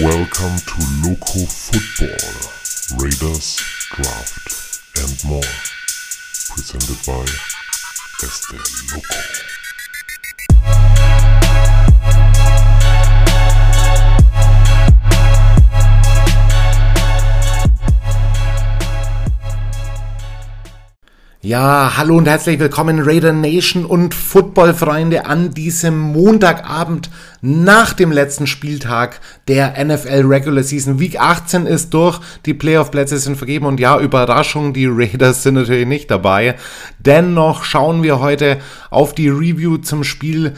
Welcome to Loco Football, Raiders, Draft and more. Presented by Este Loco. Ja, hallo und herzlich willkommen Raider Nation und Footballfreunde an diesem Montagabend nach dem letzten Spieltag der NFL Regular Season. Week 18 ist durch, die Playoff-Plätze sind vergeben und ja, Überraschung, die Raiders sind natürlich nicht dabei. Dennoch schauen wir heute auf die Review zum Spiel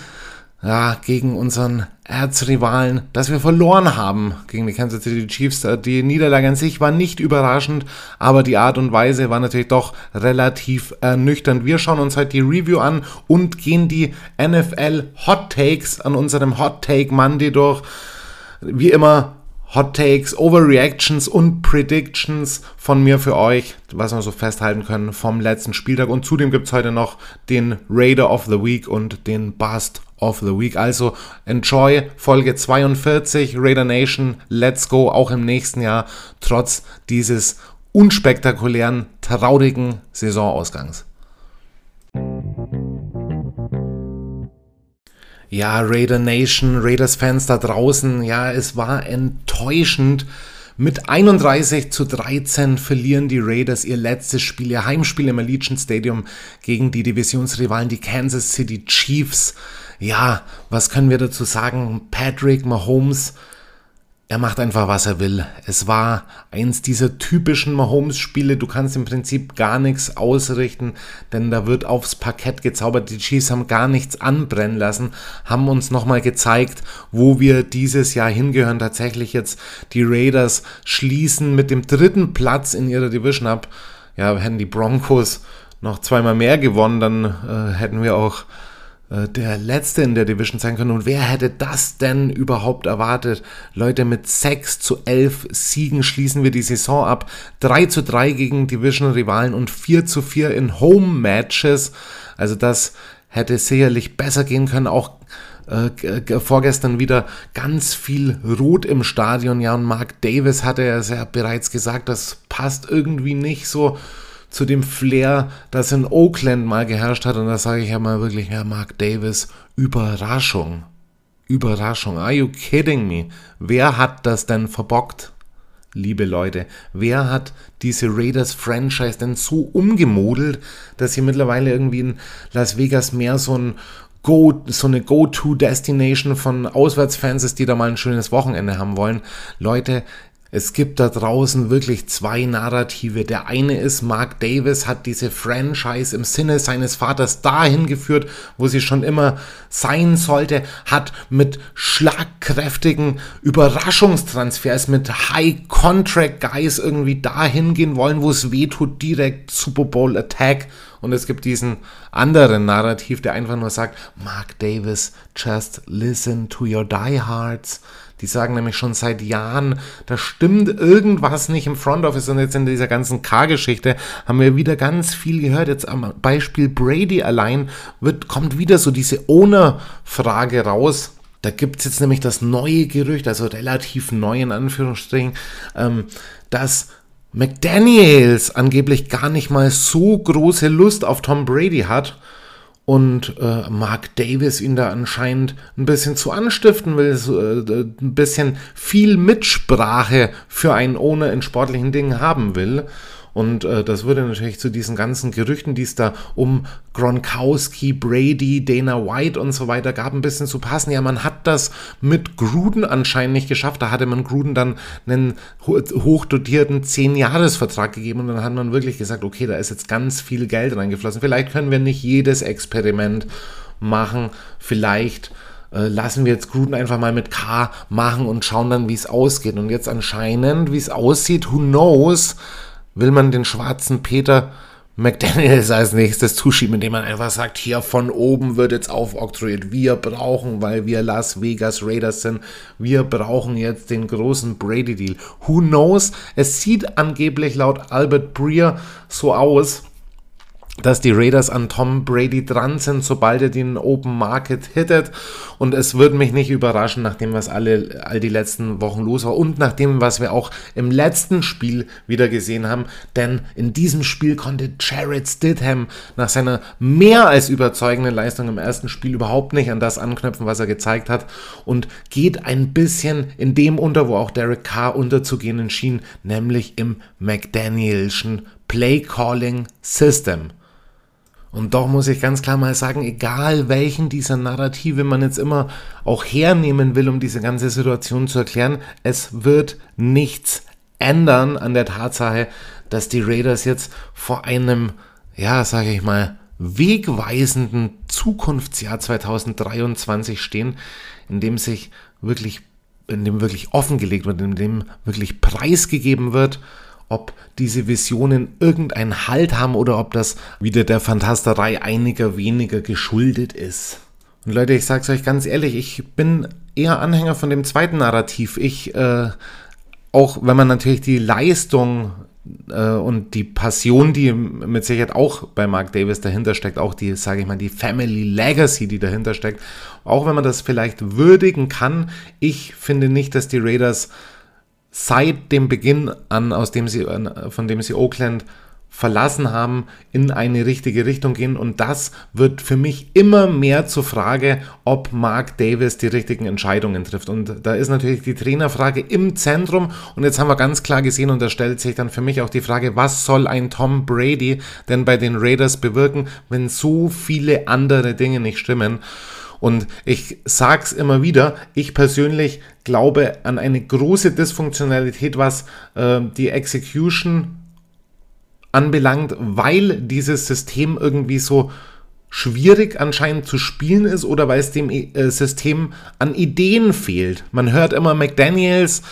ja, gegen unseren Erzrivalen, dass wir verloren haben gegen die Kansas City Chiefs. Die Niederlage an sich war nicht überraschend, aber die Art und Weise war natürlich doch relativ ernüchternd. Wir schauen uns heute die Review an und gehen die NFL Hot Takes an unserem Hot Take Monday durch. Wie immer Hot Takes, Overreactions und Predictions von mir für euch, was wir so festhalten können vom letzten Spieltag. Und zudem gibt es heute noch den Raider of the Week und den Bust of the Week. Also enjoy Folge 42 Raider Nation. Let's go auch im nächsten Jahr, trotz dieses unspektakulären, traurigen Saisonausgangs. Ja, Raider Nation, Raiders-Fans da draußen, ja, es war enttäuschend. Mit 31 zu 13 verlieren die Raiders ihr letztes Spiel, ihr Heimspiel im Allegiant Stadium gegen die Divisionsrivalen, die Kansas City Chiefs. Ja, was können wir dazu sagen? Patrick Mahomes er macht einfach, was er will. Es war eins dieser typischen Mahomes-Spiele. Du kannst im Prinzip gar nichts ausrichten, denn da wird aufs Parkett gezaubert. Die Chiefs haben gar nichts anbrennen lassen, haben uns nochmal gezeigt, wo wir dieses Jahr hingehören. Tatsächlich jetzt die Raiders schließen mit dem dritten Platz in ihrer Division ab. Ja, hätten die Broncos noch zweimal mehr gewonnen, dann äh, hätten wir auch der letzte in der Division sein können. Und wer hätte das denn überhaupt erwartet? Leute, mit 6 zu 11 Siegen schließen wir die Saison ab. 3 zu 3 gegen Division-Rivalen und 4 zu 4 in Home-Matches. Also das hätte sicherlich besser gehen können. Auch äh, vorgestern wieder ganz viel Rot im Stadion. Ja, und Mark Davis hatte ja bereits gesagt, das passt irgendwie nicht so zu dem Flair, das in Oakland mal geherrscht hat. Und da sage ich ja mal wirklich, Herr Mark Davis, Überraschung. Überraschung. Are you kidding me? Wer hat das denn verbockt? Liebe Leute, wer hat diese Raiders-Franchise denn so umgemodelt, dass sie mittlerweile irgendwie in Las Vegas mehr so ein Go, so eine Go-To-Destination von Auswärtsfans ist, die da mal ein schönes Wochenende haben wollen. Leute, es gibt da draußen wirklich zwei Narrative. Der eine ist, Mark Davis hat diese Franchise im Sinne seines Vaters dahin geführt, wo sie schon immer sein sollte, hat mit schlagkräftigen Überraschungstransfers, mit High-Contract-Guys irgendwie dahin gehen wollen, wo es weh tut, direkt Super Bowl Attack. Und es gibt diesen anderen Narrativ, der einfach nur sagt, Mark Davis, just listen to your diehards. Die sagen nämlich schon seit Jahren, da stimmt irgendwas nicht im Front Office und jetzt in dieser ganzen K-Geschichte haben wir wieder ganz viel gehört. Jetzt am Beispiel Brady allein wird, kommt wieder so diese Owner-Frage raus. Da gibt es jetzt nämlich das neue Gerücht, also relativ neu in Anführungsstrichen, ähm, dass McDaniels angeblich gar nicht mal so große Lust auf Tom Brady hat und äh, Mark Davis ihn da anscheinend ein bisschen zu anstiften will, so, äh, ein bisschen viel Mitsprache für einen Owner in sportlichen Dingen haben will. Und äh, das würde natürlich zu diesen ganzen Gerüchten, die es da um Gronkowski, Brady, Dana White und so weiter gab, ein bisschen zu passen. Ja, man hat das mit Gruden anscheinend nicht geschafft. Da hatte man Gruden dann einen hochdotierten 10-Jahres-Vertrag gegeben und dann hat man wirklich gesagt, okay, da ist jetzt ganz viel Geld reingeflossen. Vielleicht können wir nicht jedes Experiment machen. Vielleicht äh, lassen wir jetzt Gruden einfach mal mit K machen und schauen dann, wie es ausgeht. Und jetzt anscheinend, wie es aussieht, who knows, will man den schwarzen Peter McDaniels als nächstes zuschieben, indem man einfach sagt, hier von oben wird jetzt aufoktroyiert. Wir brauchen, weil wir Las Vegas Raiders sind, wir brauchen jetzt den großen Brady-Deal. Who knows? Es sieht angeblich laut Albert Breer so aus, dass die Raiders an Tom Brady dran sind, sobald er den Open Market hittet. Und es würde mich nicht überraschen, nachdem was alle, all die letzten Wochen los war und nachdem, was wir auch im letzten Spiel wieder gesehen haben. Denn in diesem Spiel konnte Jared Stidham nach seiner mehr als überzeugenden Leistung im ersten Spiel überhaupt nicht an das anknüpfen, was er gezeigt hat. Und geht ein bisschen in dem unter, wo auch Derek Carr unterzugehen schien, nämlich im McDanielschen Play Calling System. Und doch muss ich ganz klar mal sagen, egal welchen dieser Narrative man jetzt immer auch hernehmen will, um diese ganze Situation zu erklären, es wird nichts ändern an der Tatsache, dass die Raiders jetzt vor einem, ja, sage ich mal, wegweisenden Zukunftsjahr 2023 stehen, in dem sich wirklich, in dem wirklich offengelegt wird, in dem wirklich preisgegeben wird, ob diese Visionen irgendeinen Halt haben oder ob das wieder der Fantasterei einiger weniger geschuldet ist. Und Leute, ich sag's euch ganz ehrlich, ich bin eher Anhänger von dem zweiten Narrativ. Ich, äh, auch wenn man natürlich die Leistung äh, und die Passion, die mit Sicherheit auch bei Mark Davis dahinter steckt, auch die, sage ich mal, die Family Legacy, die dahinter steckt, auch wenn man das vielleicht würdigen kann, ich finde nicht, dass die Raiders seit dem Beginn an, aus dem sie, von dem sie Oakland verlassen haben, in eine richtige Richtung gehen. Und das wird für mich immer mehr zur Frage, ob Mark Davis die richtigen Entscheidungen trifft. Und da ist natürlich die Trainerfrage im Zentrum. Und jetzt haben wir ganz klar gesehen, und da stellt sich dann für mich auch die Frage, was soll ein Tom Brady denn bei den Raiders bewirken, wenn so viele andere Dinge nicht stimmen? Und ich sag's immer wieder, ich persönlich glaube an eine große Dysfunktionalität, was äh, die Execution anbelangt, weil dieses System irgendwie so schwierig anscheinend zu spielen ist oder weil es dem äh, System an Ideen fehlt. Man hört immer McDaniels,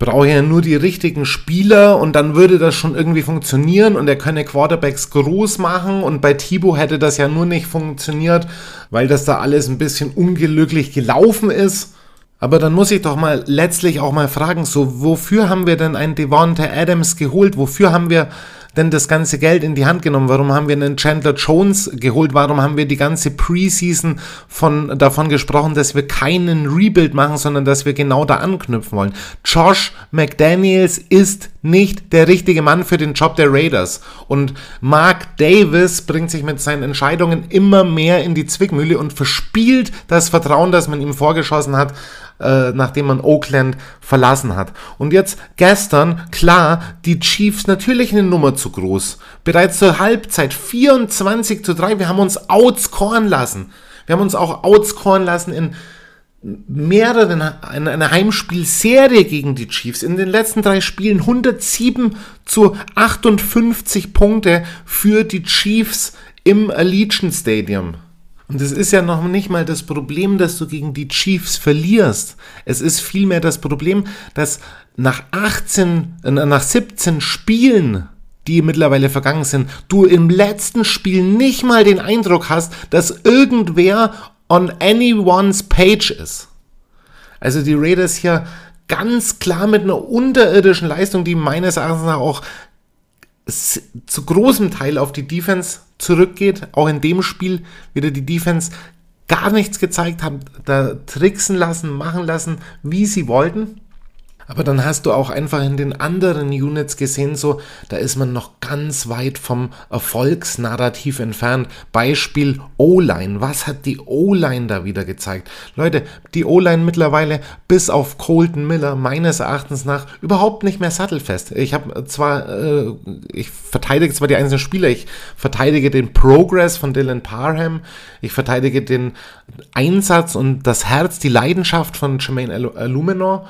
brauche ja nur die richtigen Spieler und dann würde das schon irgendwie funktionieren und er könne Quarterbacks groß machen und bei Thibaut hätte das ja nur nicht funktioniert, weil das da alles ein bisschen unglücklich gelaufen ist. Aber dann muss ich doch mal letztlich auch mal fragen, so wofür haben wir denn einen Devonta Adams geholt? Wofür haben wir denn das ganze Geld in die Hand genommen? Warum haben wir einen Chandler Jones geholt? Warum haben wir die ganze Preseason von, davon gesprochen, dass wir keinen Rebuild machen, sondern dass wir genau da anknüpfen wollen? Josh McDaniels ist nicht der richtige Mann für den Job der Raiders. Und Mark Davis bringt sich mit seinen Entscheidungen immer mehr in die Zwickmühle und verspielt das Vertrauen, das man ihm vorgeschossen hat, äh, nachdem man Oakland verlassen hat. Und jetzt gestern, klar, die Chiefs natürlich eine Nummer zu groß. Bereits zur Halbzeit 24 zu 3. Wir haben uns outscoren lassen. Wir haben uns auch outscoren lassen in mehreren, in einer Heimspielserie gegen die Chiefs. In den letzten drei Spielen 107 zu 58 Punkte für die Chiefs im Allegiant Stadium. Und es ist ja noch nicht mal das Problem, dass du gegen die Chiefs verlierst. Es ist vielmehr das Problem, dass nach 18, äh, nach 17 Spielen, die mittlerweile vergangen sind, du im letzten Spiel nicht mal den Eindruck hast, dass irgendwer on anyone's page ist. Also die Raiders hier ganz klar mit einer unterirdischen Leistung, die meines Erachtens auch zu großem Teil auf die Defense zurückgeht. Auch in dem Spiel wieder die Defense gar nichts gezeigt haben, da tricksen lassen, machen lassen, wie sie wollten. Aber dann hast du auch einfach in den anderen Units gesehen, so, da ist man noch ganz weit vom Erfolgsnarrativ entfernt. Beispiel O-Line. Was hat die O-Line da wieder gezeigt? Leute, die O-Line mittlerweile bis auf Colton Miller meines Erachtens nach überhaupt nicht mehr sattelfest. Ich habe zwar, äh, ich verteidige zwar die einzelnen Spieler, ich verteidige den Progress von Dylan Parham, ich verteidige den Einsatz und das Herz, die Leidenschaft von Jermaine Illuminor.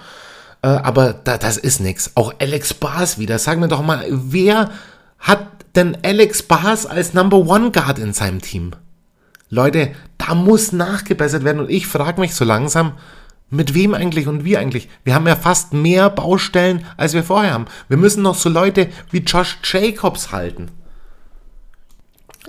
Äh, aber da, das ist nichts. Auch Alex Bars wieder. Sag mir doch mal, wer hat denn Alex Bars als Number One Guard in seinem Team? Leute, da muss nachgebessert werden und ich frage mich so langsam, mit wem eigentlich und wie eigentlich? Wir haben ja fast mehr Baustellen, als wir vorher haben. Wir müssen noch so Leute wie Josh Jacobs halten.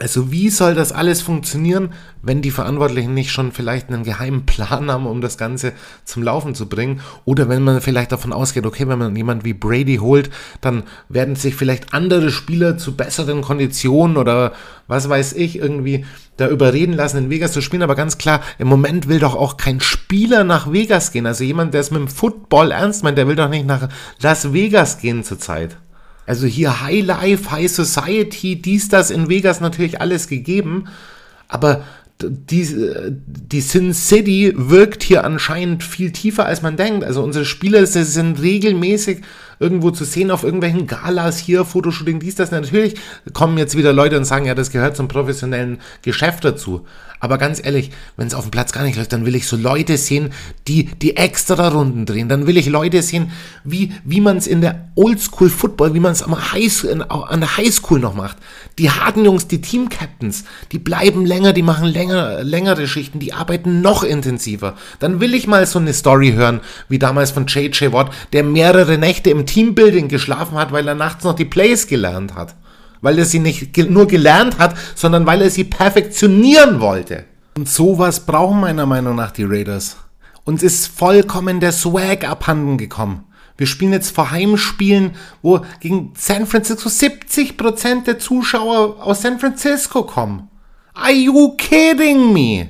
Also wie soll das alles funktionieren, wenn die Verantwortlichen nicht schon vielleicht einen geheimen Plan haben, um das Ganze zum Laufen zu bringen? Oder wenn man vielleicht davon ausgeht, okay, wenn man jemanden wie Brady holt, dann werden sich vielleicht andere Spieler zu besseren Konditionen oder was weiß ich irgendwie da überreden lassen, in Vegas zu spielen. Aber ganz klar, im Moment will doch auch kein Spieler nach Vegas gehen. Also jemand, der es mit dem Football ernst meint, der will doch nicht nach Las Vegas gehen zurzeit. Also hier High Life, High Society, dies, das in Vegas natürlich alles gegeben. Aber die, die Sin City wirkt hier anscheinend viel tiefer, als man denkt. Also unsere Spieler sind regelmäßig irgendwo zu sehen auf irgendwelchen Galas hier, Fotoshooting, dies, das. Natürlich kommen jetzt wieder Leute und sagen, ja, das gehört zum professionellen Geschäft dazu. Aber ganz ehrlich, wenn es auf dem Platz gar nicht läuft, dann will ich so Leute sehen, die die extra Runden drehen. Dann will ich Leute sehen, wie, wie man es in der Oldschool Football, wie man es an der Highschool noch macht. Die harten Jungs, die Team-Captains, die bleiben länger, die machen länger, längere Schichten, die arbeiten noch intensiver. Dann will ich mal so eine Story hören, wie damals von JJ Watt, der mehrere Nächte im Teambuilding geschlafen hat, weil er nachts noch die Plays gelernt hat weil er sie nicht nur gelernt hat, sondern weil er sie perfektionieren wollte. Und sowas brauchen meiner Meinung nach die Raiders. Uns ist vollkommen der Swag abhanden gekommen. Wir spielen jetzt vor Heimspielen, wo gegen San Francisco 70% der Zuschauer aus San Francisco kommen. Are you kidding me?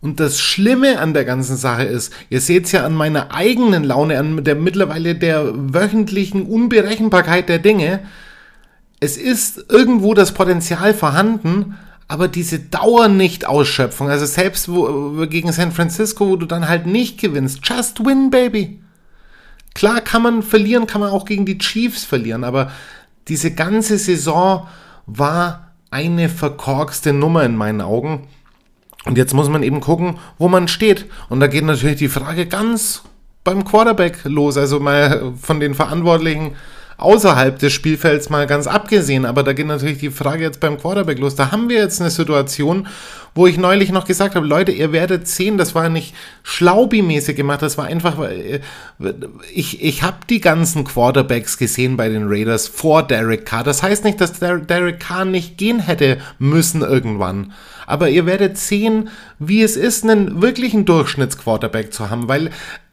Und das Schlimme an der ganzen Sache ist, ihr seht es ja an meiner eigenen Laune, an der mittlerweile der wöchentlichen Unberechenbarkeit der Dinge, es ist irgendwo das Potenzial vorhanden, aber diese Dauer-Nicht-Ausschöpfung, also selbst wo, gegen San Francisco, wo du dann halt nicht gewinnst, just win, baby. Klar kann man verlieren, kann man auch gegen die Chiefs verlieren, aber diese ganze Saison war eine verkorkste Nummer in meinen Augen. Und jetzt muss man eben gucken, wo man steht. Und da geht natürlich die Frage ganz beim Quarterback los, also mal von den Verantwortlichen außerhalb des Spielfelds mal ganz abgesehen. Aber da geht natürlich die Frage jetzt beim Quarterback los. Da haben wir jetzt eine Situation, wo ich neulich noch gesagt habe, Leute, ihr werdet sehen, das war nicht schlaubi-mäßig gemacht, das war einfach, äh, ich, ich habe die ganzen Quarterbacks gesehen bei den Raiders vor Derek Carr. Das heißt nicht, dass der Derek Carr nicht gehen hätte müssen irgendwann. Aber ihr werdet sehen, wie es ist, einen wirklichen Durchschnittsquarterback zu haben, weil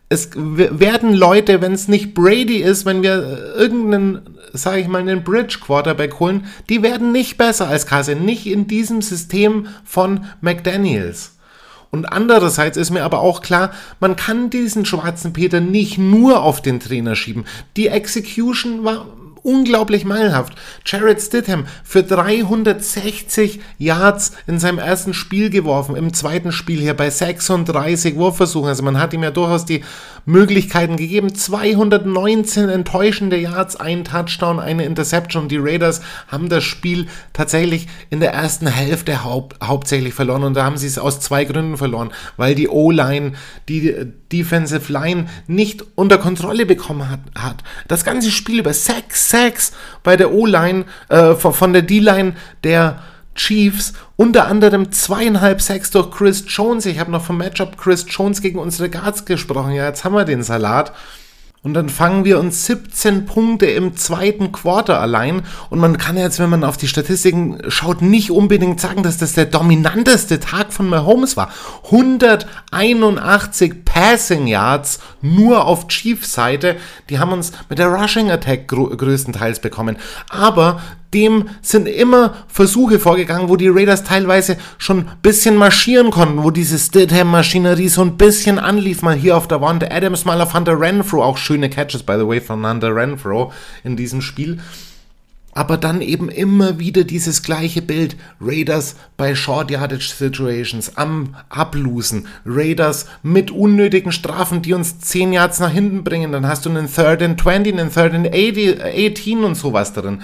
es werden Leute, wenn es nicht Brady ist, wenn wir irgendeinen, sage ich mal, einen Bridge Quarterback holen, die werden nicht besser als Cousin, nicht in diesem System von McDaniels. Und andererseits ist mir aber auch klar, man kann diesen schwarzen Peter nicht nur auf den Trainer schieben. Die Execution war unglaublich meilenhaft. Jared Stidham für 360 Yards in seinem ersten Spiel geworfen, im zweiten Spiel hier bei 36 Wurfversuchen. Also man hat ihm ja durchaus die Möglichkeiten gegeben. 219 enttäuschende Yards, ein Touchdown, eine Interception. Die Raiders haben das Spiel tatsächlich in der ersten Hälfte hau hauptsächlich verloren und da haben sie es aus zwei Gründen verloren, weil die O-Line, die Defensive Line nicht unter Kontrolle bekommen hat. hat. Das ganze Spiel über 6 Sacks bei der O-Line, äh, von, der D-Line der Chiefs, unter anderem zweieinhalb Sacks durch Chris Jones. Ich habe noch vom Matchup Chris Jones gegen unsere Guards gesprochen. Ja, jetzt haben wir den Salat. Und dann fangen wir uns 17 Punkte im zweiten Quarter allein. Und man kann jetzt, wenn man auf die Statistiken schaut, nicht unbedingt sagen, dass das der dominanteste Tag von Mahomes war. 181 Passing Yards nur auf Chiefs Seite. Die haben uns mit der Rushing Attack größtenteils bekommen. Aber dem sind immer Versuche vorgegangen, wo die Raiders teilweise schon ein bisschen marschieren konnten, wo diese Stidham-Maschinerie so ein bisschen anlief, mal hier auf der Wand. Adams mal auf Hunter Renfro, auch schöne Catches, by the way, von Hunter Renfro in diesem Spiel. Aber dann eben immer wieder dieses gleiche Bild. Raiders bei Short Yardage Situations am Ablosen. Raiders mit unnötigen Strafen, die uns 10 Yards nach hinten bringen. Dann hast du einen Third and 20, einen Third and 18 und sowas drin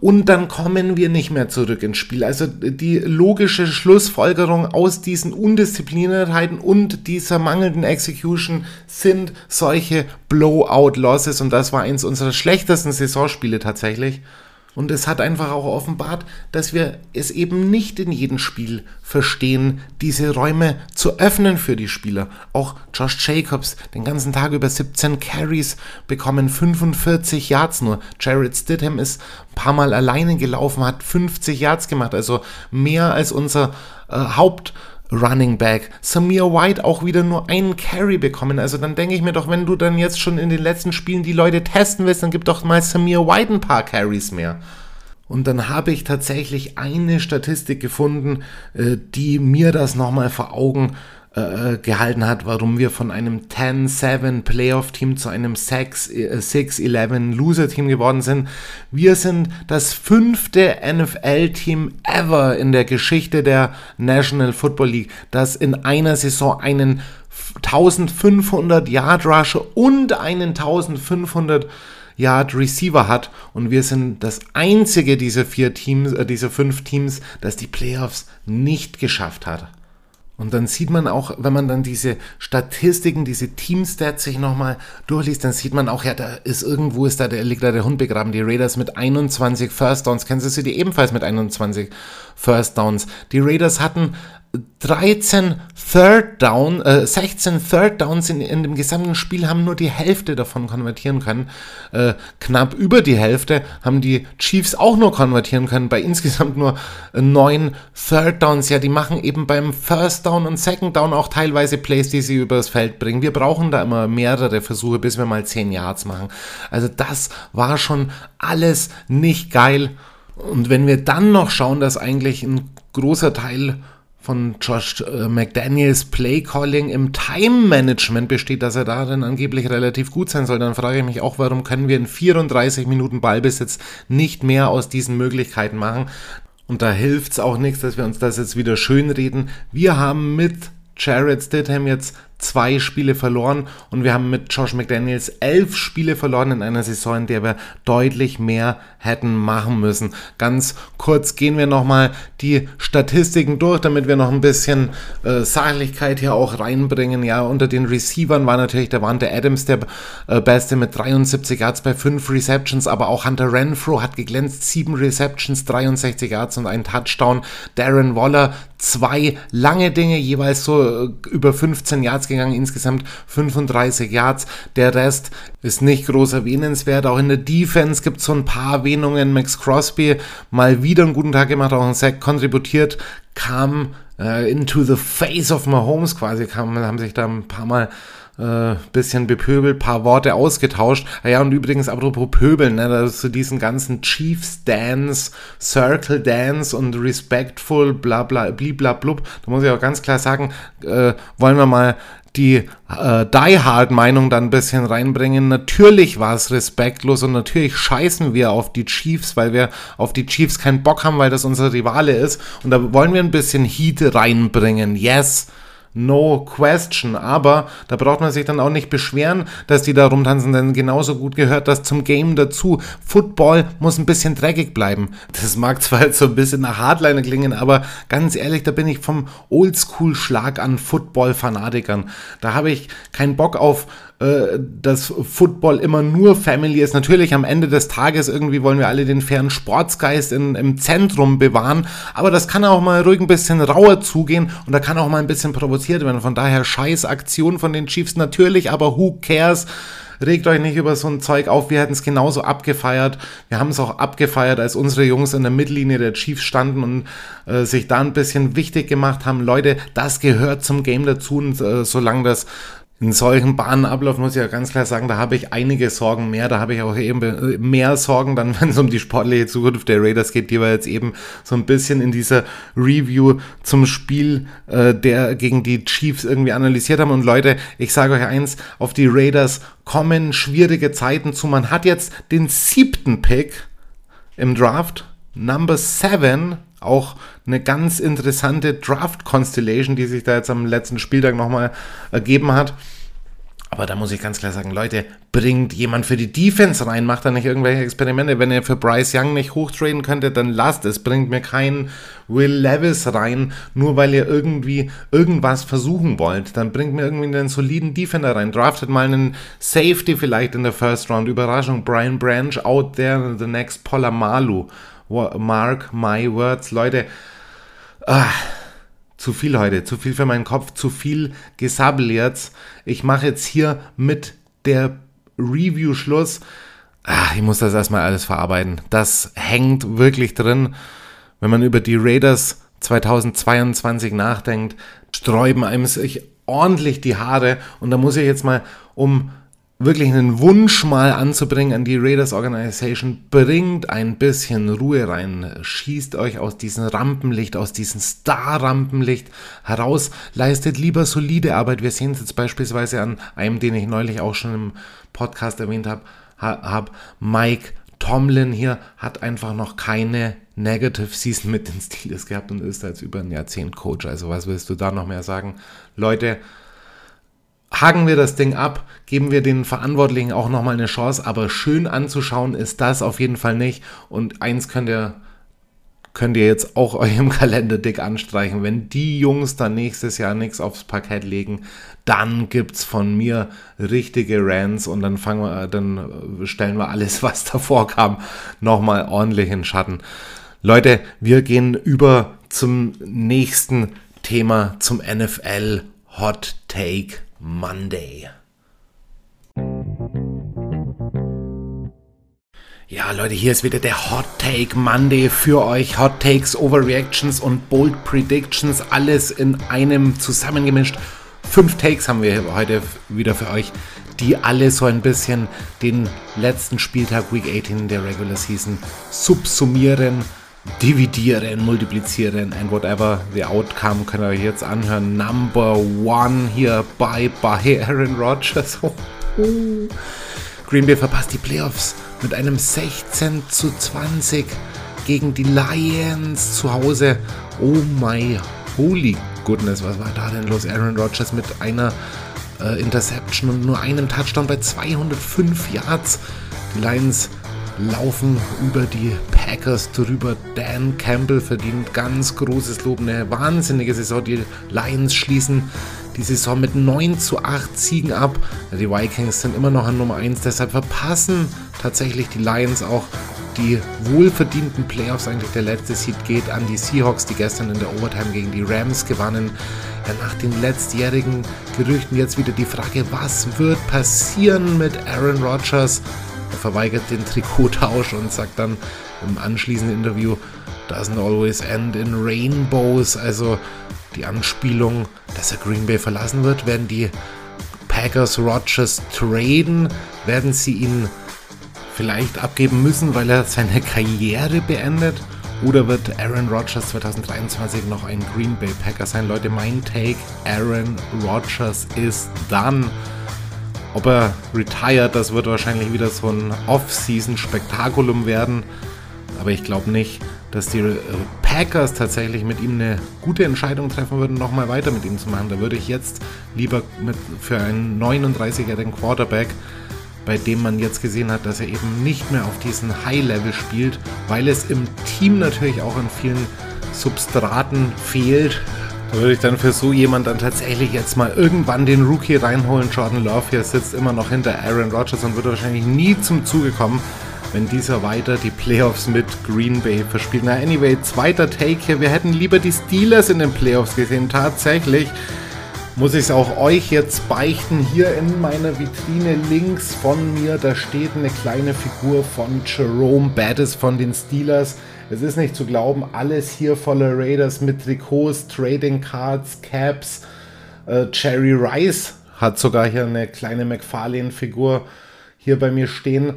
und dann kommen wir nicht mehr zurück ins Spiel. Also die logische Schlussfolgerung aus diesen Undiszipliniertheiten und dieser mangelnden Execution sind solche Blowout-Losses und das war eins unserer schlechtesten Saisonspiele tatsächlich. Und es hat einfach auch offenbart, dass wir es eben nicht in jedem Spiel verstehen, diese Räume zu öffnen für die Spieler. Auch Josh Jacobs, den ganzen Tag über 17 Carries bekommen, 45 Yards nur. Jared Stidham ist ein paar Mal alleine gelaufen, hat 50 Yards gemacht, also mehr als unser äh, Haupt Running Back. Samir White auch wieder nur einen Carry bekommen. Also dann denke ich mir doch, wenn du dann jetzt schon in den letzten Spielen die Leute testen willst, dann gib doch mal Samir White ein paar Carries mehr. Und dann habe ich tatsächlich eine Statistik gefunden, äh, die mir das nochmal vor Augen äh, gehalten hat, warum wir von einem 10-7 Playoff-Team zu einem 6-11 Loser-Team geworden sind. Wir sind das fünfte NFL-Team ever in der Geschichte der National Football League, das in einer Saison einen 1500 Yard Rusher und einen 1500 Yard Receiver hat und wir sind das einzige dieser vier Teams, äh, dieser fünf Teams, das die Playoffs nicht geschafft hat. Und dann sieht man auch, wenn man dann diese Statistiken, diese Teamstats sich nochmal durchliest, dann sieht man auch, ja, da ist irgendwo, ist da, der liegt da der Hund begraben. Die Raiders mit 21 First Downs, Kansas City ebenfalls mit 21 First Downs. Die Raiders hatten 13 Third Down, äh, 16 Third Downs in, in dem gesamten Spiel haben nur die Hälfte davon konvertieren können. Äh, knapp über die Hälfte haben die Chiefs auch nur konvertieren können, bei insgesamt nur äh, 9 Third Downs. Ja, die machen eben beim First Down und Second Down auch teilweise Plays, die sie übers Feld bringen. Wir brauchen da immer mehrere Versuche, bis wir mal 10 Yards machen. Also das war schon alles nicht geil. Und wenn wir dann noch schauen, dass eigentlich ein großer Teil von Josh äh, McDaniels Playcalling im Time-Management besteht, dass er darin angeblich relativ gut sein soll, dann frage ich mich auch, warum können wir in 34 Minuten Ballbesitz nicht mehr aus diesen Möglichkeiten machen. Und da hilft es auch nichts, dass wir uns das jetzt wieder schönreden. Wir haben mit Jared Stidham jetzt zwei Spiele verloren und wir haben mit Josh McDaniels elf Spiele verloren in einer Saison, in der wir deutlich mehr hätten machen müssen. Ganz kurz gehen wir nochmal die Statistiken durch, damit wir noch ein bisschen äh, Sachlichkeit hier auch reinbringen. Ja, unter den Receivern war natürlich der Wante Adams der äh, Beste mit 73 Yards bei 5 Receptions, aber auch Hunter Renfro hat geglänzt, 7 Receptions, 63 Yards und ein Touchdown. Darren Waller zwei lange Dinge, jeweils so äh, über 15 Yards gegangen, insgesamt 35 Yards. Der Rest ist nicht groß erwähnenswert. Auch in der Defense gibt es so ein paar Erwähnungen. Max Crosby mal wieder einen guten Tag gemacht, auch ein Sack kontributiert, kam äh, into the face of Mahomes quasi, kam, haben sich da ein paar Mal äh, bisschen bepöbelt, paar Worte ausgetauscht. Ah ja, und übrigens, apropos Pöbeln, ne, da ist so diesen ganzen Chiefs Dance, Circle Dance und Respectful, bla bla, bliblablub. Da muss ich auch ganz klar sagen, äh, wollen wir mal die äh, Die Hard Meinung dann ein bisschen reinbringen. Natürlich war es respektlos und natürlich scheißen wir auf die Chiefs, weil wir auf die Chiefs keinen Bock haben, weil das unser Rivale ist. Und da wollen wir ein bisschen Heat reinbringen. Yes. No question. Aber da braucht man sich dann auch nicht beschweren, dass die da rumtanzen, denn genauso gut gehört das zum Game dazu. Football muss ein bisschen dreckig bleiben. Das mag zwar jetzt so ein bisschen nach Hardliner klingen, aber ganz ehrlich, da bin ich vom Oldschool-Schlag an Football-Fanatikern. Da habe ich keinen Bock auf äh, dass Football immer nur Family ist. Natürlich am Ende des Tages irgendwie wollen wir alle den fairen Sportsgeist in, im Zentrum bewahren, aber das kann auch mal ruhig ein bisschen rauer zugehen und da kann auch mal ein bisschen provoziert werden. Von daher scheiß Aktion von den Chiefs natürlich, aber who cares? regt euch nicht über so ein Zeug auf. Wir hätten es genauso abgefeiert. Wir haben es auch abgefeiert, als unsere Jungs in der Mittellinie der Chiefs standen und äh, sich da ein bisschen wichtig gemacht haben. Leute, das gehört zum Game dazu und äh, solange das in solchen Bahnablauf muss ich ja ganz klar sagen, da habe ich einige Sorgen mehr. Da habe ich auch eben äh, mehr Sorgen dann, wenn es um die sportliche Zukunft der Raiders geht, die wir jetzt eben so ein bisschen in dieser Review zum Spiel äh, der gegen die Chiefs irgendwie analysiert haben. Und Leute, ich sage euch eins, auf die Raiders kommen schwierige Zeiten zu. Man hat jetzt den siebten Pick im Draft, Number seven auch eine ganz interessante Draft-Constellation, die sich da jetzt am letzten Spieltag nochmal ergeben hat. Aber da muss ich ganz klar sagen, Leute, bringt jemand für die Defense rein, macht da nicht irgendwelche Experimente. Wenn ihr für Bryce Young nicht hochtraden könntet, dann lasst es. Bringt mir keinen Will Levis rein, nur weil ihr irgendwie irgendwas versuchen wollt. Dann bringt mir irgendwie einen soliden Defender rein. Draftet mal einen Safety vielleicht in der First Round. Überraschung, Brian Branch out there, the next Polamalu. Mark my words, Leute. Ah, zu viel heute, zu viel für meinen Kopf, zu viel Gesabbel jetzt. Ich mache jetzt hier mit der Review Schluss. Ach, ich muss das erstmal alles verarbeiten. Das hängt wirklich drin. Wenn man über die Raiders 2022 nachdenkt, sträuben einem sich ordentlich die Haare. Und da muss ich jetzt mal, um wirklich einen Wunsch mal anzubringen an die Raiders Organization, bringt ein bisschen Ruhe rein, schießt euch aus diesem Rampenlicht, aus diesem Star-Rampenlicht heraus, leistet lieber solide Arbeit. Wir sehen es jetzt beispielsweise an einem, den ich neulich auch schon im Podcast erwähnt habe, hab Mike Tomlin hier hat einfach noch keine Negative Season mit den Steelers gehabt und ist jetzt über ein Jahrzehnt Coach. Also was willst du da noch mehr sagen? Leute, haken wir das Ding ab, geben wir den Verantwortlichen auch nochmal eine Chance, aber schön anzuschauen ist das auf jeden Fall nicht. Und eins könnt ihr, könnt ihr jetzt auch eurem Kalender dick anstreichen. Wenn die Jungs dann nächstes Jahr nichts aufs Parkett legen, dann gibt's von mir richtige Rants und dann fangen wir, dann stellen wir alles, was davor kam, nochmal ordentlich in Schatten. Leute, wir gehen über zum nächsten Thema, zum NFL Hot Take Monday. Ja, Leute, hier ist wieder der Hot Take Monday für euch. Hot Takes, Overreactions und Bold Predictions, alles in einem zusammengemischt. Fünf Takes haben wir heute wieder für euch, die alle so ein bisschen den letzten Spieltag Week 18 der Regular Season subsumieren dividieren, multiplizieren and whatever the outcome könnt ihr euch jetzt anhören. Number one hier bei, bei Aaron Rodgers. Green Bay verpasst die Playoffs mit einem 16 zu 20 gegen die Lions zu Hause. Oh my holy goodness, was war da denn los? Aaron Rodgers mit einer äh, Interception und nur einem Touchdown bei 205 Yards. Die Lions laufen über die Packers drüber. Dan Campbell verdient ganz großes Lob. Eine wahnsinnige Saison. Die Lions schließen die Saison mit 9 zu 8 Siegen ab. Die Vikings sind immer noch an Nummer 1, deshalb verpassen tatsächlich die Lions auch die wohlverdienten Playoffs. Eigentlich der letzte Seed geht an die Seahawks, die gestern in der Overtime gegen die Rams gewannen. Ja, nach den letztjährigen Gerüchten jetzt wieder die Frage, was wird passieren mit Aaron Rodgers? Er verweigert den Trikottausch und sagt dann im anschließenden Interview, doesn't always end in rainbows. Also die Anspielung, dass er Green Bay verlassen wird, werden die Packers Rodgers traden, werden sie ihn vielleicht abgeben müssen, weil er seine Karriere beendet. Oder wird Aaron Rodgers 2023 noch ein Green Bay Packer sein? Leute, mein Take, Aaron Rodgers ist done. Ob er retired, das wird wahrscheinlich wieder so ein Off-Season-Spektakulum werden. Aber ich glaube nicht, dass die Packers tatsächlich mit ihm eine gute Entscheidung treffen würden, nochmal weiter mit ihm zu machen. Da würde ich jetzt lieber mit, für einen 39-jährigen Quarterback, bei dem man jetzt gesehen hat, dass er eben nicht mehr auf diesen High-Level spielt, weil es im Team natürlich auch in vielen Substraten fehlt, da würde ich dann für so jemand dann tatsächlich jetzt mal irgendwann den Rookie reinholen. Jordan Love hier sitzt immer noch hinter Aaron Rodgers und würde wahrscheinlich nie zum Zuge kommen, wenn dieser weiter die Playoffs mit Green Bay verspielt. Na, anyway, zweiter Take hier. Wir hätten lieber die Steelers in den Playoffs gesehen. Tatsächlich muss ich es auch euch jetzt beichten. Hier in meiner Vitrine links von mir, da steht eine kleine Figur von Jerome Bettis von den Steelers. Es ist nicht zu glauben, alles hier voller Raiders mit Trikots, Trading Cards, Caps. Äh, Jerry Rice hat sogar hier eine kleine McFarlane-Figur hier bei mir stehen.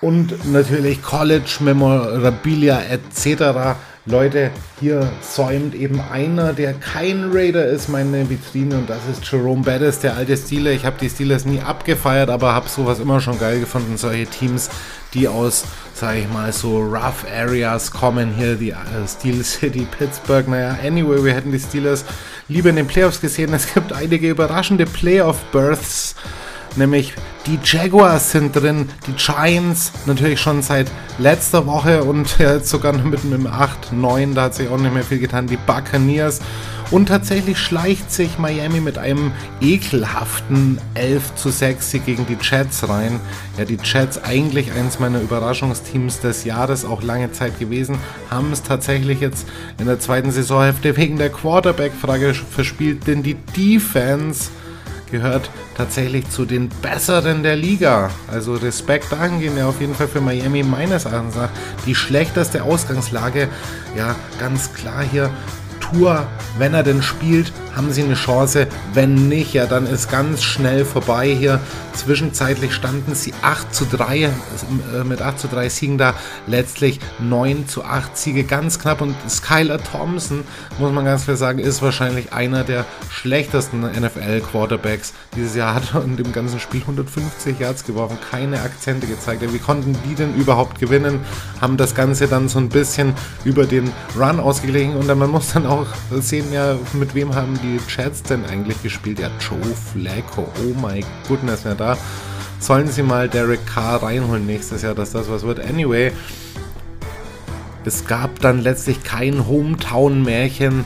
Und natürlich College Memorabilia etc. Leute, hier säumt eben einer, der kein Raider ist, meine Vitrine und das ist Jerome Bettis, der alte Steeler. Ich habe die Steelers nie abgefeiert, aber habe sowas immer schon geil gefunden. Solche Teams, die aus, sage ich mal, so rough Areas kommen. Hier die äh, Steel City, Pittsburgh. Naja, anyway, wir hätten die Steelers lieber in den Playoffs gesehen. Es gibt einige überraschende Playoff-Births nämlich die Jaguars sind drin, die Giants natürlich schon seit letzter Woche und jetzt sogar noch mit einem 8-9, da hat sich auch nicht mehr viel getan, die Buccaneers und tatsächlich schleicht sich Miami mit einem ekelhaften 11 zu 6 gegen die Jets rein. Ja, die Jets eigentlich eines meiner Überraschungsteams des Jahres, auch lange Zeit gewesen, haben es tatsächlich jetzt in der zweiten Saisonhälfte wegen der Quarterback-Frage verspielt, denn die Defense gehört tatsächlich zu den besseren der Liga. Also Respekt dahingehend ja auf jeden Fall für Miami meines Erachtens nach. Die schlechteste Ausgangslage, ja ganz klar hier Tour, wenn er denn spielt, haben sie eine Chance. Wenn nicht, ja, dann ist ganz schnell vorbei hier. Zwischenzeitlich standen sie 8 zu 3, äh, mit 8 zu 3 Siegen da, letztlich 9 zu 8 Siege, ganz knapp. Und Skylar Thompson, muss man ganz klar sagen, ist wahrscheinlich einer der schlechtesten NFL-Quarterbacks dieses Jahr. Hat in dem ganzen Spiel 150 Yards geworfen, keine Akzente gezeigt. Wie konnten die denn überhaupt gewinnen? Haben das Ganze dann so ein bisschen über den Run ausgeglichen und man muss dann auch sehen, ja, mit wem haben die Chats denn eigentlich gespielt? Ja, Joe Flacco, oh my goodness, wer da sollen sie mal Derek Carr reinholen nächstes Jahr, dass das was wird. Anyway, es gab dann letztlich kein Hometown-Märchen,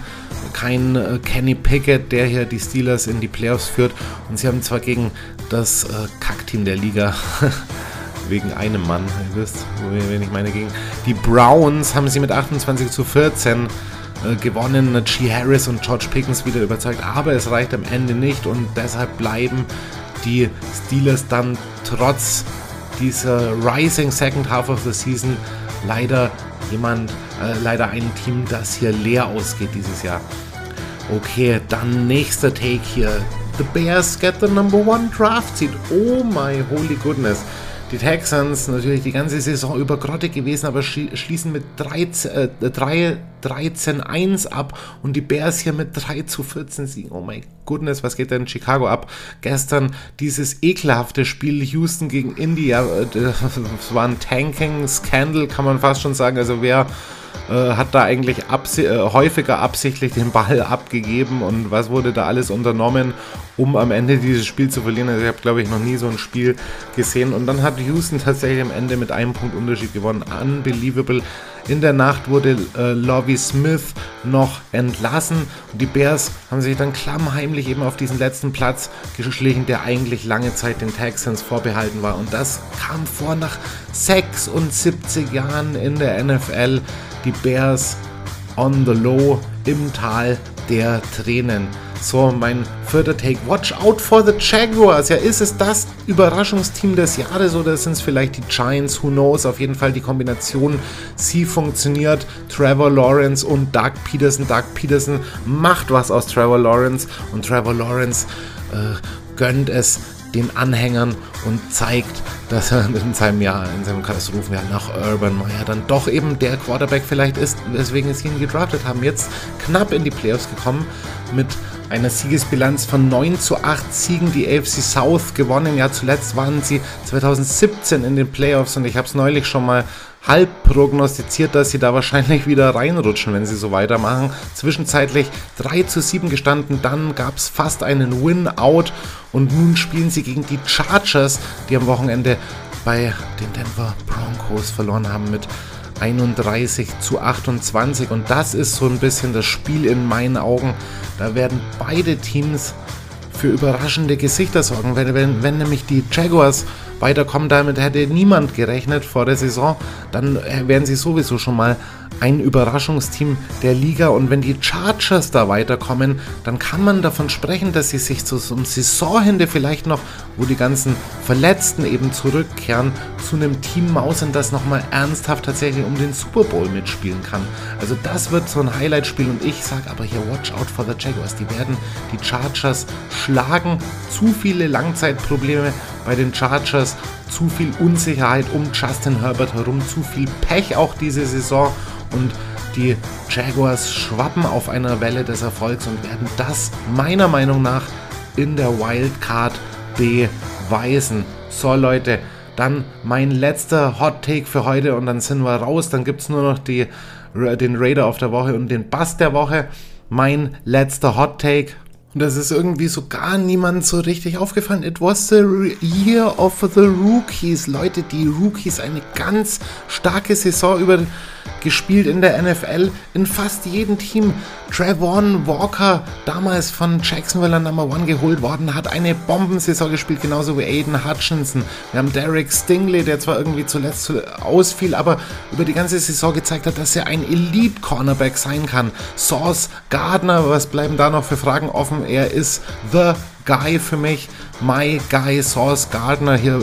kein äh, Kenny Pickett, der hier die Steelers in die Playoffs führt. Und sie haben zwar gegen das äh, Kackteam der Liga wegen einem Mann, ihr wisst, wen ich meine, gegen die Browns haben sie mit 28 zu 14 äh, gewonnen. G. Harris und George Pickens wieder überzeugt, aber es reicht am Ende nicht und deshalb bleiben die Steelers dann trotz dieser Rising Second Half of the Season leider jemand, äh, leider ein Team, das hier leer ausgeht dieses Jahr. Okay, dann nächster Take hier. The Bears get the number one draft seed. Oh my holy goodness. Die Texans natürlich die ganze Saison über Grotte gewesen, aber schließen mit 13, äh, 13-1 ab und die Bears hier mit 3 zu 14 siegen. Oh my goodness, was geht denn in Chicago ab? Gestern dieses ekelhafte Spiel Houston gegen India, äh, das war ein Tanking-Scandal, kann man fast schon sagen. Also wer äh, hat da eigentlich absi äh, häufiger absichtlich den Ball abgegeben und was wurde da alles unternommen, um am Ende dieses Spiel zu verlieren. Also ich habe, glaube ich, noch nie so ein Spiel gesehen. Und dann hat Houston tatsächlich am Ende mit einem Punkt Unterschied gewonnen. Unbelievable. In der Nacht wurde äh, Lovie Smith noch entlassen. Und die Bears haben sich dann klammheimlich eben auf diesen letzten Platz geschlichen, der eigentlich lange Zeit den Texans vorbehalten war. Und das kam vor nach 76 Jahren in der NFL die Bears on the low im Tal der Tränen. So, mein vierter Take. Watch out for the Jaguars. Ja, ist es das Überraschungsteam des Jahres oder sind es vielleicht die Giants? Who knows? Auf jeden Fall die Kombination. Sie funktioniert. Trevor Lawrence und Doug Peterson. Doug Peterson macht was aus Trevor Lawrence und Trevor Lawrence äh, gönnt es den Anhängern und zeigt, dass er in seinem Jahr, in seinem wir nach Urban Meyer dann doch eben der Quarterback vielleicht ist, weswegen sie ihn gedraftet haben. Jetzt knapp in die Playoffs gekommen mit einer Siegesbilanz von 9 zu 8 Siegen, die AFC South gewonnen. Ja, zuletzt waren sie 2017 in den Playoffs und ich habe es neulich schon mal halb prognostiziert, dass sie da wahrscheinlich wieder reinrutschen, wenn sie so weitermachen. Zwischenzeitlich 3 zu 7 gestanden, dann gab es fast einen Win-Out und nun spielen sie gegen die Chargers, die am Wochenende bei den Denver Broncos verloren haben mit 31 zu 28 und das ist so ein bisschen das Spiel in meinen Augen. Da werden beide Teams für überraschende Gesichter sorgen. Wenn, wenn, wenn nämlich die Jaguars weiterkommen, damit hätte niemand gerechnet vor der Saison, dann äh, wären sie sowieso schon mal ein Überraschungsteam der Liga. Und wenn die Chargers da weiterkommen, dann kann man davon sprechen, dass sie sich zu so einem Saisonende vielleicht noch, wo die ganzen Verletzten eben zurückkehren, zu einem Team mausen, das nochmal ernsthaft tatsächlich um den Super Bowl mitspielen kann. Also das wird so ein Highlight-Spiel und ich sage aber hier, watch out for the Jaguars. Die werden die Chargers schlagen. Zu viele Langzeitprobleme bei den Chargers, zu viel Unsicherheit um Justin Herbert herum, zu viel Pech auch diese Saison und die Jaguars schwappen auf einer Welle des Erfolgs und werden das meiner Meinung nach in der Wildcard beweisen. So Leute, dann mein letzter Hot Take für heute und dann sind wir raus. Dann gibt es nur noch die, den Raider auf der Woche und den Bass der Woche. Mein letzter Hot Take Und das ist irgendwie so gar niemand so richtig aufgefallen. It was the year of the rookies. Leute, die Rookies, eine ganz starke Saison über gespielt in der NFL in fast jedem Team. Trevon Walker, damals von Jacksonville Number One geholt worden, hat eine Bombensaison gespielt, genauso wie Aiden Hutchinson. Wir haben Derek Stingley, der zwar irgendwie zuletzt ausfiel, aber über die ganze Saison gezeigt hat, dass er ein Elite-Cornerback sein kann. Sauce Gardner, was bleiben da noch für Fragen offen? Er ist the Guy für mich. My Guy Sauce Gardner hier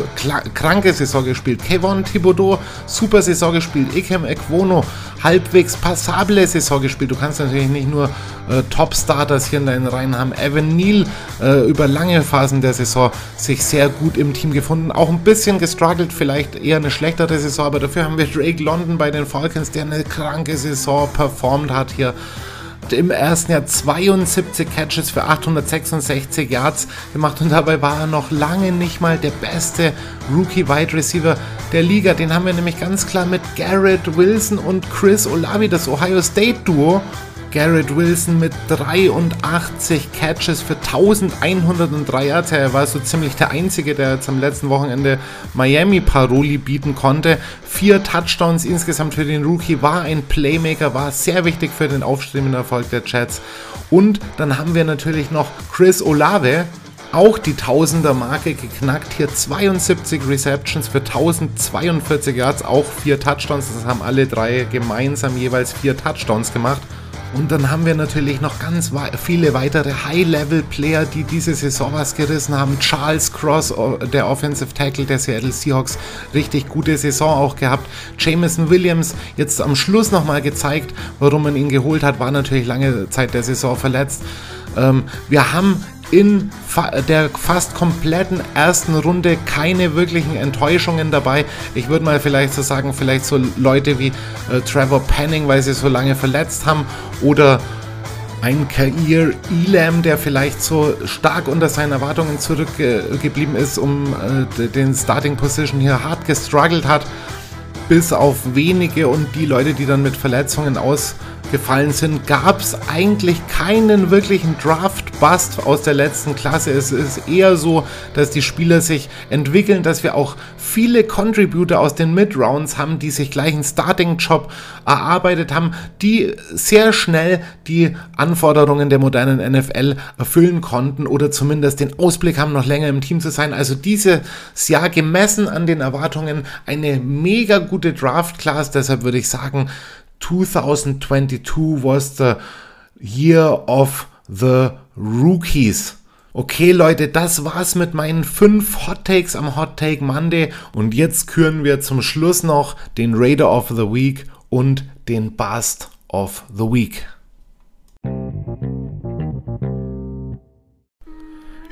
kranke Saison gespielt. Kevon Thibodeau super Saison gespielt. Ikem Ekwono halbwegs passable Saison gespielt. Du kannst natürlich nicht nur äh, Top-Starters hier in deinen Reihen haben. Evan Neal äh, über lange Phasen der Saison sich sehr gut im Team gefunden. Auch ein bisschen gestruggelt, vielleicht eher eine schlechtere Saison, aber dafür haben wir Drake London bei den Falcons, der eine kranke Saison performt hat hier im ersten Jahr 72 Catches für 866 Yards gemacht und dabei war er noch lange nicht mal der beste Rookie Wide Receiver der Liga. Den haben wir nämlich ganz klar mit Garrett Wilson und Chris Olavi, das Ohio State Duo, Garrett Wilson mit 83 Catches für 1103 Yards. Er war so ziemlich der Einzige, der jetzt am letzten Wochenende Miami Paroli bieten konnte. Vier Touchdowns insgesamt für den Rookie, war ein Playmaker, war sehr wichtig für den aufstrebenden Erfolg der Jets. Und dann haben wir natürlich noch Chris Olave, auch die Tausender-Marke geknackt. Hier 72 Receptions für 1042 Yards, auch vier Touchdowns. Das haben alle drei gemeinsam jeweils vier Touchdowns gemacht. Und dann haben wir natürlich noch ganz viele weitere High-Level-Player, die diese Saison was gerissen haben. Charles Cross, der Offensive Tackle der Seattle Seahawks, richtig gute Saison auch gehabt. Jameson Williams jetzt am Schluss nochmal gezeigt, warum man ihn geholt hat, war natürlich lange Zeit der Saison verletzt. Ähm, wir haben in der fast kompletten ersten Runde keine wirklichen Enttäuschungen dabei. Ich würde mal vielleicht so sagen, vielleicht so Leute wie äh, Trevor Penning, weil sie so lange verletzt haben, oder ein Kair Elam, der vielleicht so stark unter seinen Erwartungen zurückgeblieben ist, um äh, den Starting Position hier hart gestruggelt hat, bis auf wenige und die Leute, die dann mit Verletzungen aus gefallen sind, gab es eigentlich keinen wirklichen Draft-Bust aus der letzten Klasse. Es ist eher so, dass die Spieler sich entwickeln, dass wir auch viele Contributor aus den Mid-Rounds haben, die sich gleich einen Starting-Job erarbeitet haben, die sehr schnell die Anforderungen der modernen NFL erfüllen konnten oder zumindest den Ausblick haben, noch länger im Team zu sein. Also dieses Jahr gemessen an den Erwartungen eine mega gute Draft-Class. Deshalb würde ich sagen, 2022 was the year of the rookies. Okay, Leute, das war's mit meinen fünf Hot Takes am Hot Take Monday. Und jetzt küren wir zum Schluss noch den Raider of the Week und den Bust of the Week.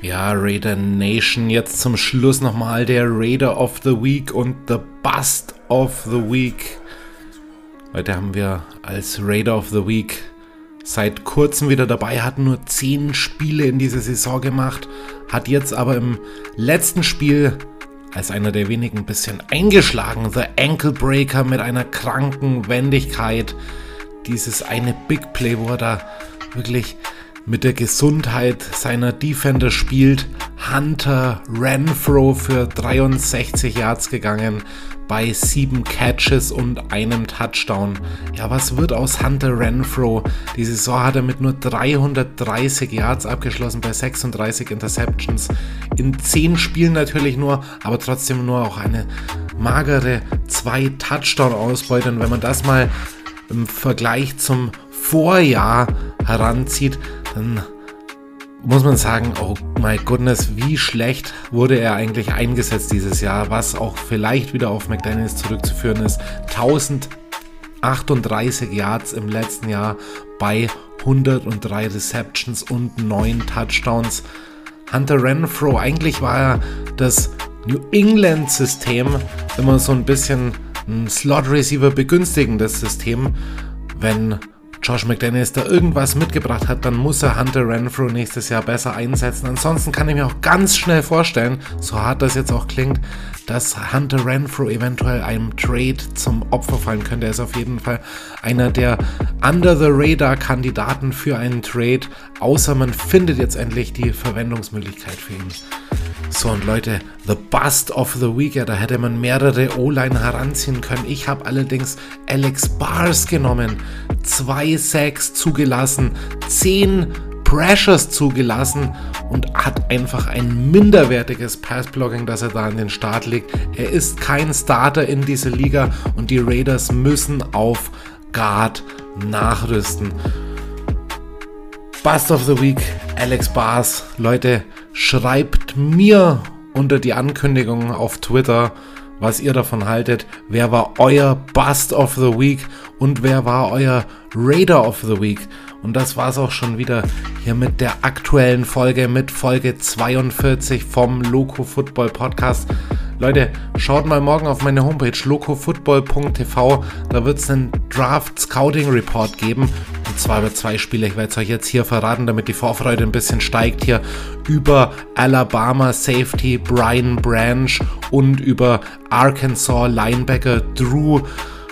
Ja, Raider Nation, jetzt zum Schluss nochmal der Raider of the Week und the Bust of the Week. Heute haben wir als Raider of the Week seit kurzem wieder dabei, hat nur 10 Spiele in dieser Saison gemacht, hat jetzt aber im letzten Spiel als einer der wenigen ein bisschen eingeschlagen. The Ankle Breaker mit einer kranken Wendigkeit. Dieses eine Big Play, wo er da wirklich mit der Gesundheit seiner Defender spielt. Hunter Renfro für 63 Yards gegangen bei sieben Catches und einem Touchdown. Ja, was wird aus Hunter Renfro? Die Saison hat er mit nur 330 Yards abgeschlossen bei 36 Interceptions. In 10 Spielen natürlich nur, aber trotzdem nur auch eine magere 2 Touchdown-Ausbeute. Und wenn man das mal im Vergleich zum Vorjahr heranzieht, dann muss man sagen, oh my goodness, wie schlecht wurde er eigentlich eingesetzt dieses Jahr, was auch vielleicht wieder auf McDaniels zurückzuführen ist. 1038 Yards im letzten Jahr bei 103 Receptions und 9 Touchdowns. Hunter Renfro, eigentlich war er das New England System immer so ein bisschen ein Slot Receiver begünstigendes System, wenn Josh McDaniels da irgendwas mitgebracht hat, dann muss er Hunter Renfro nächstes Jahr besser einsetzen. Ansonsten kann ich mir auch ganz schnell vorstellen, so hart das jetzt auch klingt, dass Hunter Renfro eventuell einem Trade zum Opfer fallen könnte. Er ist auf jeden Fall einer der Under the Radar Kandidaten für einen Trade, außer man findet jetzt endlich die Verwendungsmöglichkeit für ihn. So und Leute, The Bust of the Week, ja, da hätte man mehrere O-Line heranziehen können. Ich habe allerdings Alex Bars genommen, zwei Sacks zugelassen, zehn Pressures zugelassen und hat einfach ein minderwertiges Passblocking, das er da an den Start legt. Er ist kein Starter in dieser Liga und die Raiders müssen auf Guard nachrüsten. Bust of the Week, Alex Bars. Leute, schreibt mir unter die Ankündigung auf Twitter, was ihr davon haltet. Wer war euer Bust of the Week und wer war euer Raider of the Week? Und das war es auch schon wieder hier mit der aktuellen Folge, mit Folge 42 vom Loco Football Podcast. Leute, schaut mal morgen auf meine Homepage locofootball.tv. Da wird es einen Draft Scouting Report geben. Zwar über zwei Spiele. Ich werde es euch jetzt hier verraten, damit die Vorfreude ein bisschen steigt hier über Alabama Safety Brian Branch und über Arkansas Linebacker Drew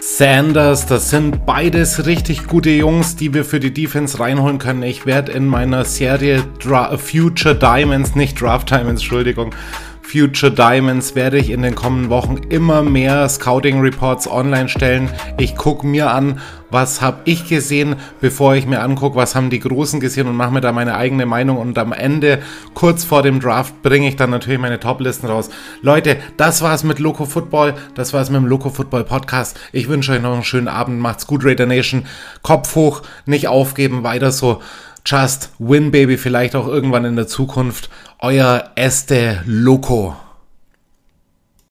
Sanders, das sind beides richtig gute Jungs, die wir für die Defense reinholen können. Ich werde in meiner Serie Dra Future Diamonds, nicht Draft Diamonds, Entschuldigung, Future Diamonds werde ich in den kommenden Wochen immer mehr Scouting Reports online stellen. Ich gucke mir an, was habe ich gesehen, bevor ich mir angucke, was haben die Großen gesehen und mache mir da meine eigene Meinung. Und am Ende, kurz vor dem Draft, bringe ich dann natürlich meine Top-Listen raus. Leute, das war's mit Loco Football. Das war's mit dem Loco Football Podcast. Ich wünsche euch noch einen schönen Abend. Macht's gut, Raider Nation. Kopf hoch, nicht aufgeben, weiter so. Just Win Baby vielleicht auch irgendwann in der Zukunft. Euer Este Loco.